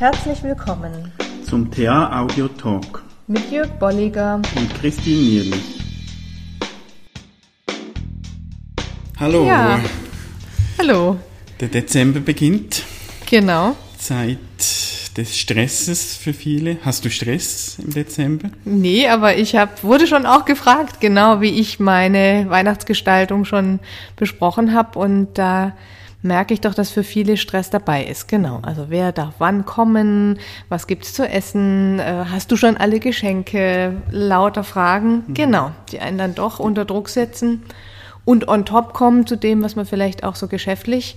Herzlich willkommen zum TA Audio Talk mit Jörg Bolliger und Christine Nierlich. Hallo. Ja. Hallo. Der Dezember beginnt. Genau. Zeit des Stresses für viele. Hast du Stress im Dezember? Nee, aber ich hab, wurde schon auch gefragt, genau wie ich meine Weihnachtsgestaltung schon besprochen habe. Und da merke ich doch, dass für viele Stress dabei ist. Genau. Also wer darf wann kommen? Was gibt's zu essen? Äh, hast du schon alle Geschenke? Lauter Fragen. Mhm. Genau. Die einen dann doch unter Druck setzen und on top kommen zu dem, was man vielleicht auch so geschäftlich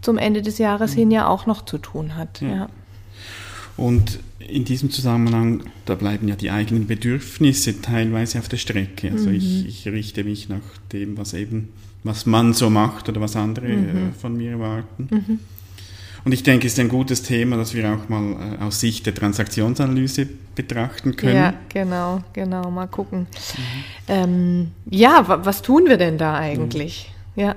zum Ende des Jahres hin ja auch noch zu tun hat. Ja. ja. Und in diesem Zusammenhang, da bleiben ja die eigenen Bedürfnisse teilweise auf der Strecke. Also mhm. ich, ich, richte mich nach dem, was eben, was man so macht oder was andere mhm. äh, von mir erwarten. Mhm. Und ich denke, es ist ein gutes Thema, das wir auch mal äh, aus Sicht der Transaktionsanalyse betrachten können. Ja, genau, genau, mal gucken. Mhm. Ähm, ja, was tun wir denn da eigentlich? Ja.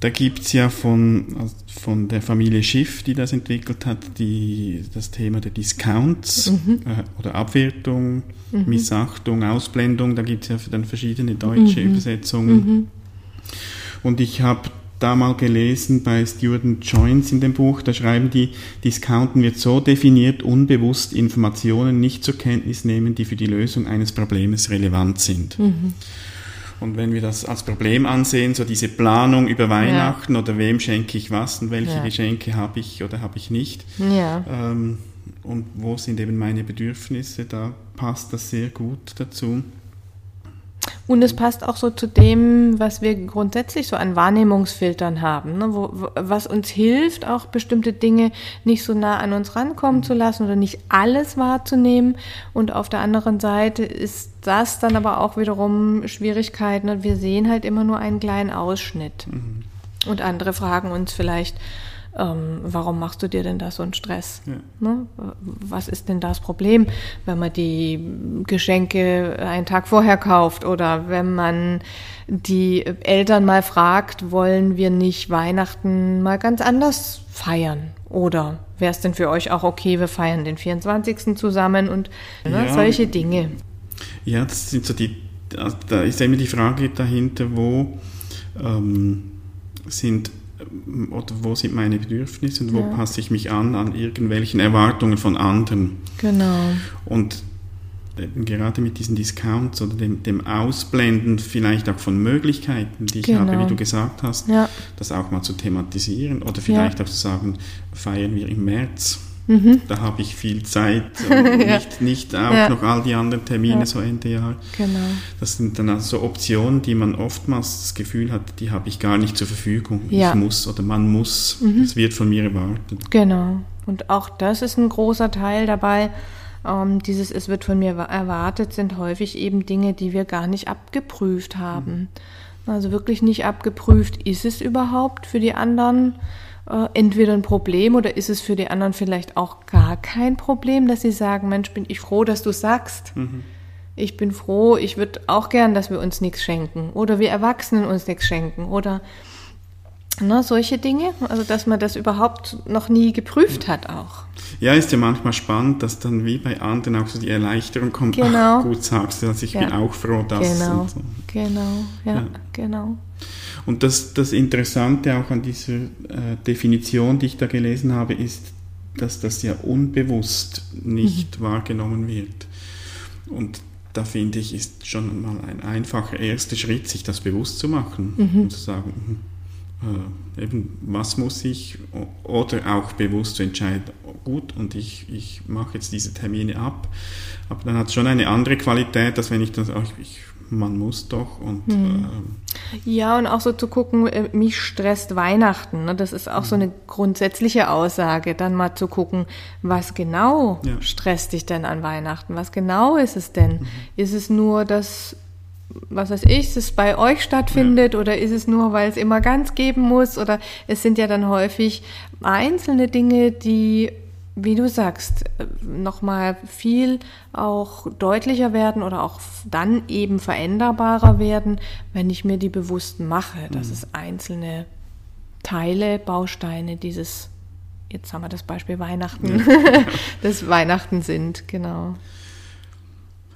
Da gibt es ja von, also von der Familie Schiff, die das entwickelt hat, die, das Thema der Discounts mhm. äh, oder Abwertung, mhm. Missachtung, Ausblendung. Da gibt es ja dann verschiedene deutsche mhm. Übersetzungen. Und ich habe da mal gelesen bei Stuart Joins in dem Buch, da schreiben die, Discounten wird so definiert, unbewusst Informationen nicht zur Kenntnis nehmen, die für die Lösung eines Problems relevant sind. Mhm. Und wenn wir das als Problem ansehen, so diese Planung über Weihnachten ja. oder wem schenke ich was und welche ja. Geschenke habe ich oder habe ich nicht. Ja. Ähm, und wo sind eben meine Bedürfnisse, da passt das sehr gut dazu. Und es passt auch so zu dem, was wir grundsätzlich so an Wahrnehmungsfiltern haben, ne? Wo, was uns hilft, auch bestimmte Dinge nicht so nah an uns rankommen zu lassen oder nicht alles wahrzunehmen. Und auf der anderen Seite ist das dann aber auch wiederum Schwierigkeiten. Ne? Wir sehen halt immer nur einen kleinen Ausschnitt. Mhm. Und andere fragen uns vielleicht, ähm, warum machst du dir denn da so einen Stress? Ja. Ne? Was ist denn das Problem, wenn man die Geschenke einen Tag vorher kauft oder wenn man die Eltern mal fragt, wollen wir nicht Weihnachten mal ganz anders feiern? Oder wäre es denn für euch auch okay, wir feiern den 24. zusammen und ne, ja, solche Dinge? Ja, das sind so die, da ist immer die Frage dahinter, wo ähm, sind oder wo sind meine Bedürfnisse und wo ja. passe ich mich an an irgendwelchen Erwartungen von anderen. Genau. Und gerade mit diesen Discounts oder dem, dem, Ausblenden vielleicht auch von Möglichkeiten, die ich genau. habe, wie du gesagt hast, ja. das auch mal zu thematisieren oder vielleicht ja. auch zu sagen, feiern wir im März Mhm. Da habe ich viel Zeit und ja. nicht, nicht auch ja. noch all die anderen Termine ja. so Ende Jahr. Genau. Das sind dann also Optionen, die man oftmals das Gefühl hat, die habe ich gar nicht zur Verfügung. Ich muss oder man muss. Mhm. Es wird von mir erwartet. Genau. Und auch das ist ein großer Teil dabei. Ähm, dieses Es wird von mir erwartet sind häufig eben Dinge, die wir gar nicht abgeprüft haben. Mhm. Also wirklich nicht abgeprüft, ist es überhaupt für die anderen? Äh, entweder ein Problem oder ist es für die anderen vielleicht auch gar kein Problem, dass sie sagen, Mensch, bin ich froh, dass du sagst. Mhm. Ich bin froh, ich würde auch gern, dass wir uns nichts schenken oder wir Erwachsenen uns nichts schenken oder ne, solche Dinge. Also, dass man das überhaupt noch nie geprüft hat auch. Ja, ist ja manchmal spannend, dass dann wie bei anderen auch so die Erleichterung kommt. Genau. Ach, gut sagst du, dass ich ja. bin auch froh, dass. Genau, so. genau, ja, ja, genau. Und das, das Interessante auch an dieser äh, Definition, die ich da gelesen habe, ist, dass das ja unbewusst nicht mhm. wahrgenommen wird. Und da finde ich, ist schon mal ein einfacher erster Schritt, sich das bewusst zu machen mhm. und zu sagen, äh, eben, was muss ich, oder auch bewusst zu entscheiden, gut, und ich, ich mache jetzt diese Termine ab. Aber dann hat es schon eine andere Qualität, als wenn ich dann sage, ich man muss doch und hm. äh, ja und auch so zu gucken, äh, mich stresst Weihnachten. Ne? Das ist auch so eine grundsätzliche Aussage, dann mal zu gucken, was genau ja. stresst dich denn an Weihnachten? Was genau ist es denn? Mhm. Ist es nur das was weiß ich, es bei euch stattfindet ja. oder ist es nur, weil es immer ganz geben muss oder es sind ja dann häufig einzelne Dinge, die wie du sagst, nochmal viel auch deutlicher werden oder auch dann eben veränderbarer werden, wenn ich mir die bewusst mache, dass mhm. es einzelne Teile, Bausteine dieses jetzt haben wir das Beispiel Weihnachten, ja. das Weihnachten sind, genau.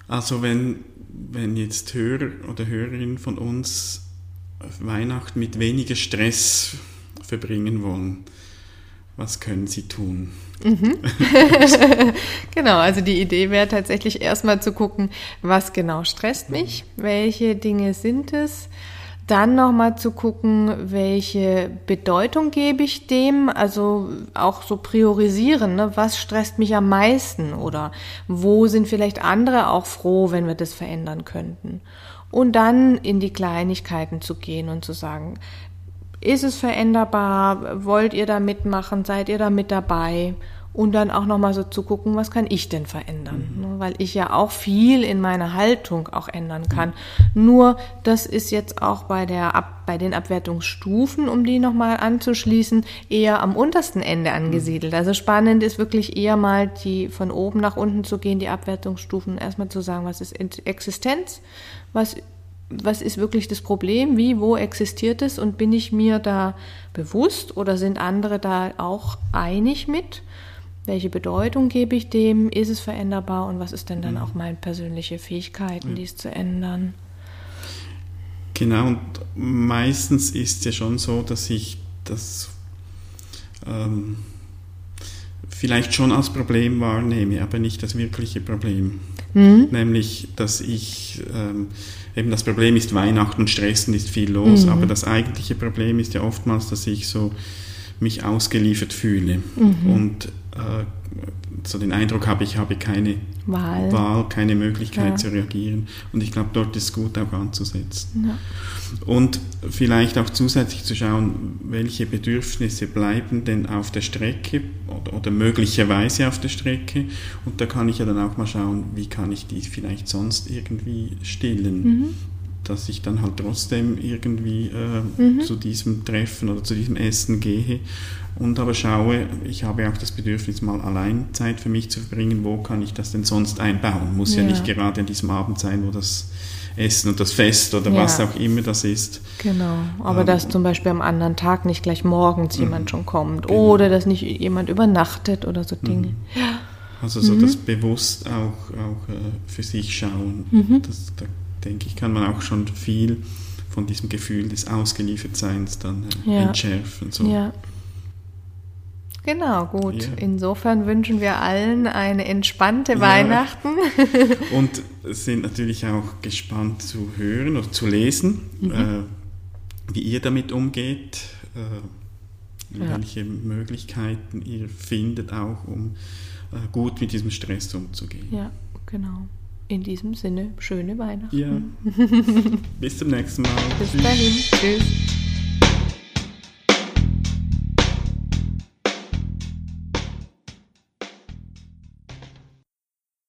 Also wenn, wenn jetzt Hörer oder Hörerinnen von uns Weihnachten mit weniger Stress verbringen wollen, was können sie tun? Mhm. genau, also die Idee wäre tatsächlich erstmal zu gucken, was genau stresst mich, welche Dinge sind es, dann nochmal zu gucken, welche Bedeutung gebe ich dem, also auch so priorisieren, ne? was stresst mich am meisten oder wo sind vielleicht andere auch froh, wenn wir das verändern könnten. Und dann in die Kleinigkeiten zu gehen und zu sagen, ist es veränderbar? Wollt ihr da mitmachen? Seid ihr da mit dabei? und dann auch nochmal so zu gucken, was kann ich denn verändern, mhm. Ne, weil ich ja auch viel in meiner Haltung auch ändern kann. Mhm. Nur das ist jetzt auch bei der Ab bei den Abwertungsstufen, um die nochmal anzuschließen, eher am untersten Ende angesiedelt. Mhm. Also spannend ist wirklich eher mal die von oben nach unten zu gehen, die Abwertungsstufen, erstmal zu sagen, was ist Existenz, was was ist wirklich das Problem, wie, wo existiert es und bin ich mir da bewusst oder sind andere da auch einig mit? welche Bedeutung gebe ich dem, ist es veränderbar und was ist denn dann mhm. auch meine persönliche Fähigkeiten, dies zu ändern. Genau, und meistens ist es ja schon so, dass ich das ähm, vielleicht schon als Problem wahrnehme, aber nicht das wirkliche Problem. Mhm. Nämlich, dass ich, ähm, eben das Problem ist Weihnachten, stressen ist viel los, mhm. aber das eigentliche Problem ist ja oftmals, dass ich so mich ausgeliefert fühle. Mhm. Und äh, so den Eindruck habe, ich habe keine Wahl, Wahl keine Möglichkeit ja. zu reagieren. Und ich glaube, dort ist es gut auch anzusetzen. Ja. Und vielleicht auch zusätzlich zu schauen, welche Bedürfnisse bleiben denn auf der Strecke oder, oder möglicherweise auf der Strecke. Und da kann ich ja dann auch mal schauen, wie kann ich die vielleicht sonst irgendwie stillen. Mhm dass ich dann halt trotzdem irgendwie äh, mhm. zu diesem Treffen oder zu diesem Essen gehe und aber schaue, ich habe auch das Bedürfnis, mal allein Zeit für mich zu verbringen, wo kann ich das denn sonst einbauen? Muss ja, ja nicht gerade an diesem Abend sein, wo das Essen und das Fest oder ja. was auch immer das ist. Genau, aber ähm, dass zum Beispiel am anderen Tag nicht gleich morgens mhm. jemand schon kommt genau. oder dass nicht jemand übernachtet oder so Dinge. Mhm. Ja. Also so mhm. das bewusst auch, auch äh, für sich schauen. Das, da denke ich, kann man auch schon viel von diesem Gefühl des Ausgeliefertseins dann äh, ja. entschärfen. So. Ja. Genau, gut. Ja. Insofern wünschen wir allen eine entspannte ja. Weihnachten. Und sind natürlich auch gespannt zu hören oder zu lesen, mhm. äh, wie ihr damit umgeht, äh, welche Möglichkeiten ihr findet, auch um äh, gut mit diesem Stress umzugehen. Ja, genau. In diesem Sinne, schöne Weihnachten. Ja. Bis zum nächsten Mal. Bis Tschüss. dahin. Tschüss.